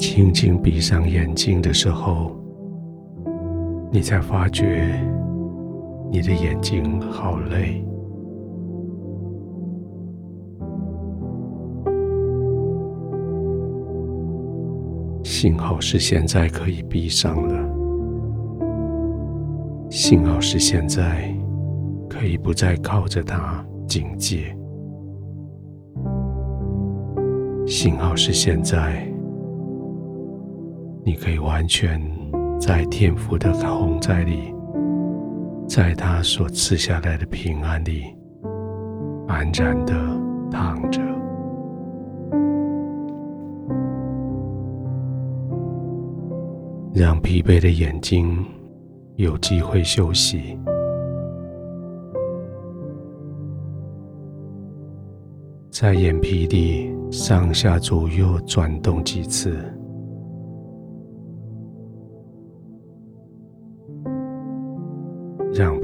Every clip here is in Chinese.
轻轻闭上眼睛的时候，你才发觉你的眼睛好累。幸好是现在可以闭上了，幸好是现在可以不再靠着它警戒，幸好是现在你可以完全在天父的同在里，在他所赐下来的平安里安然的躺着。让疲惫的眼睛有机会休息，在眼皮里上下左右转动几次，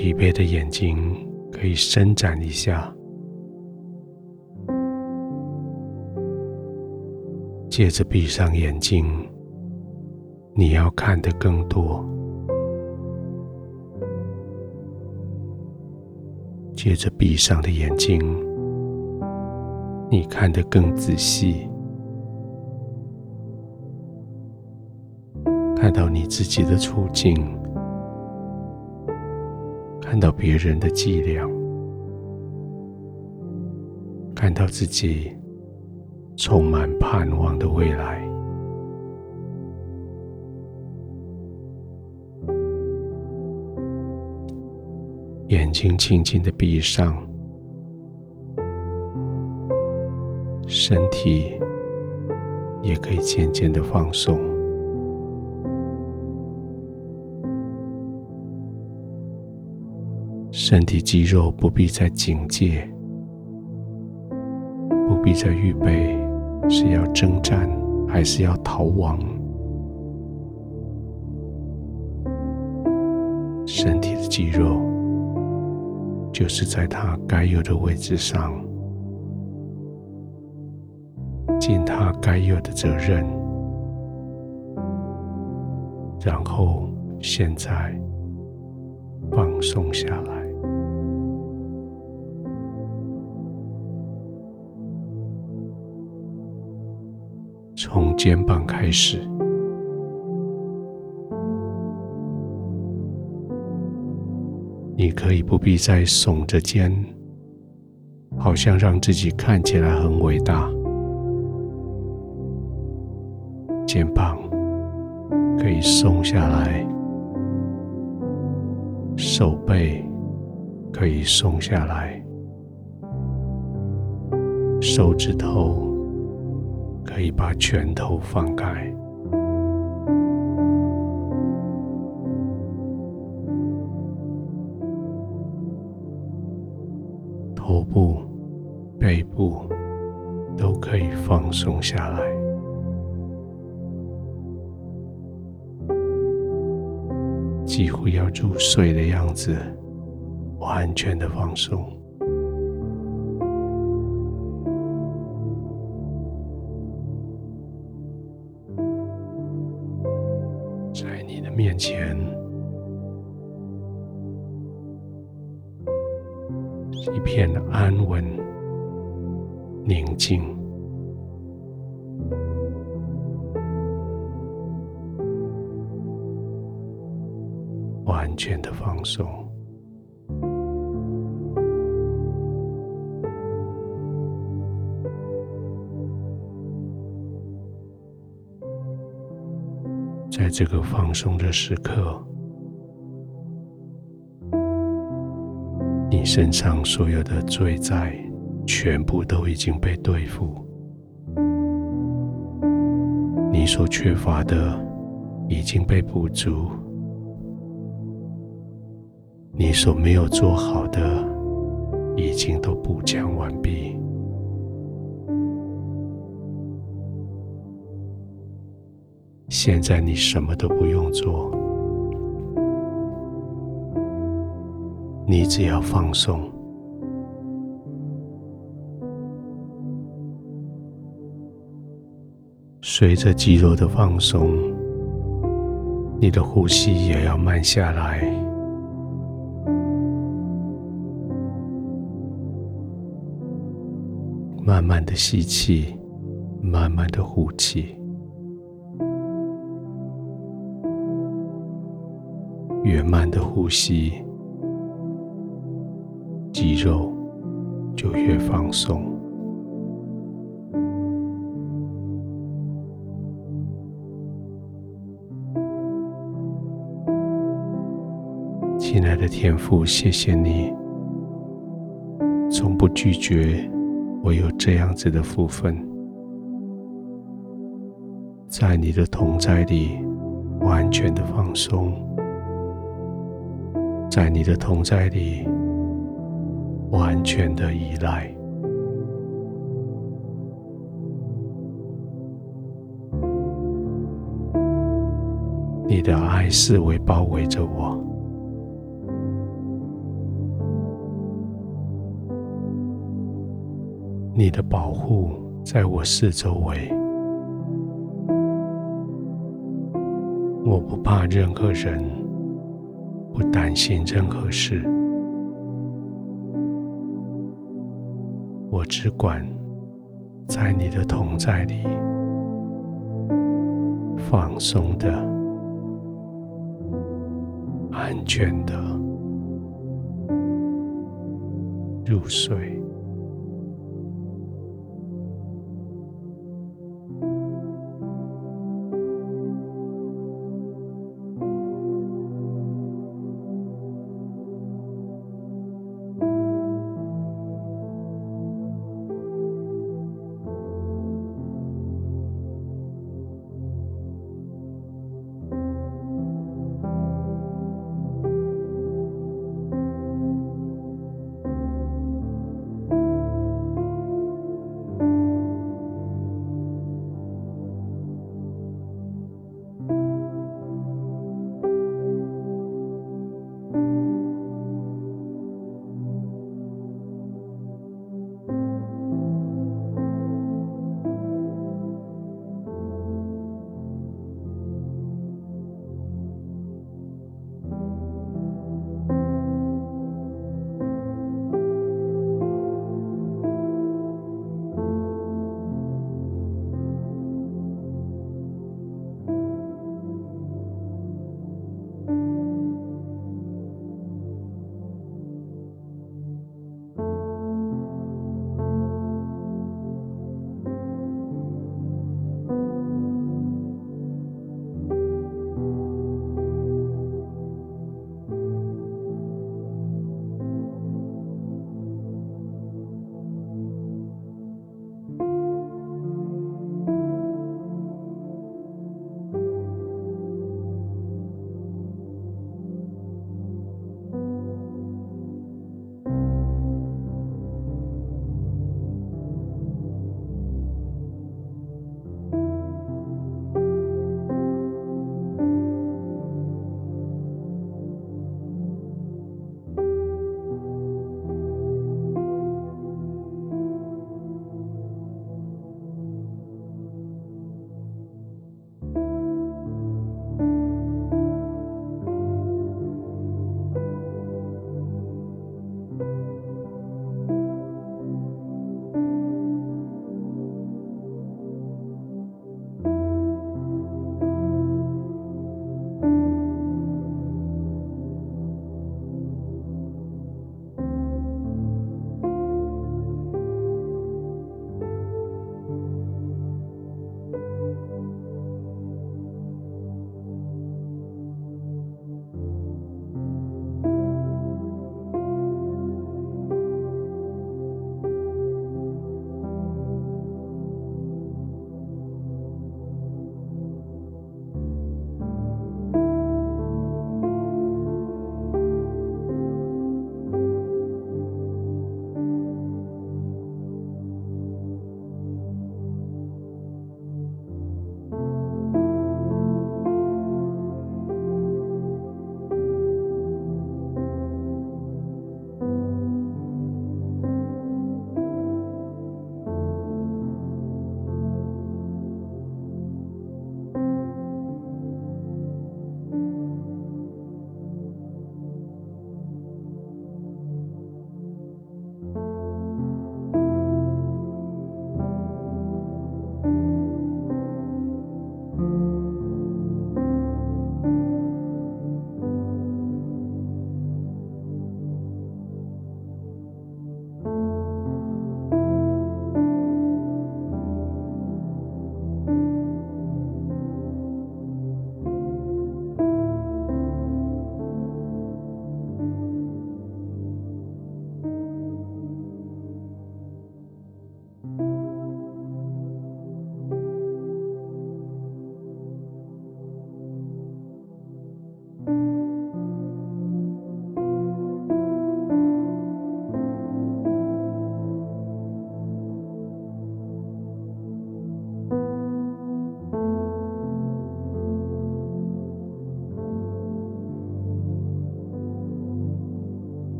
疲惫的眼睛可以伸展一下，接着闭上眼睛。你要看得更多，接着闭上的眼睛，你看得更仔细，看到你自己的处境，看到别人的伎俩，看到自己充满盼望的未来。眼睛轻轻的闭上，身体也可以渐渐的放松，身体肌肉不必再警戒，不必再预备是要征战还是要逃亡，身体的肌肉。就是在他该有的位置上，尽他该有的责任，然后现在放松下来，肩膀开始。你可以不必再耸着肩，好像让自己看起来很伟大。肩膀可以松下来，手背可以松下来，手指头可以把拳头放开。头部、背部都可以放松下来，几乎要入睡的样子，完全的放松。面前。一片安稳、宁静、完全的放松，在这个放松的时刻。你身上所有的罪债，全部都已经被对付；你所缺乏的，已经被补足；你所没有做好的，已经都补强完毕。现在你什么都不用做。你只要放松，随着肌肉的放松，你的呼吸也要慢下来，慢慢的吸气，慢慢的呼气，越慢的呼吸，肌肉就越放松。亲爱的天父，谢谢你，从不拒绝我有这样子的福分，在你的同在里完全的放松，在你的同在里完全的依赖，你的爱四围包围着我。你的保护在我四周围，我不怕任何人，不担心任何事，我只管在你的同在里放松的、安全的入睡。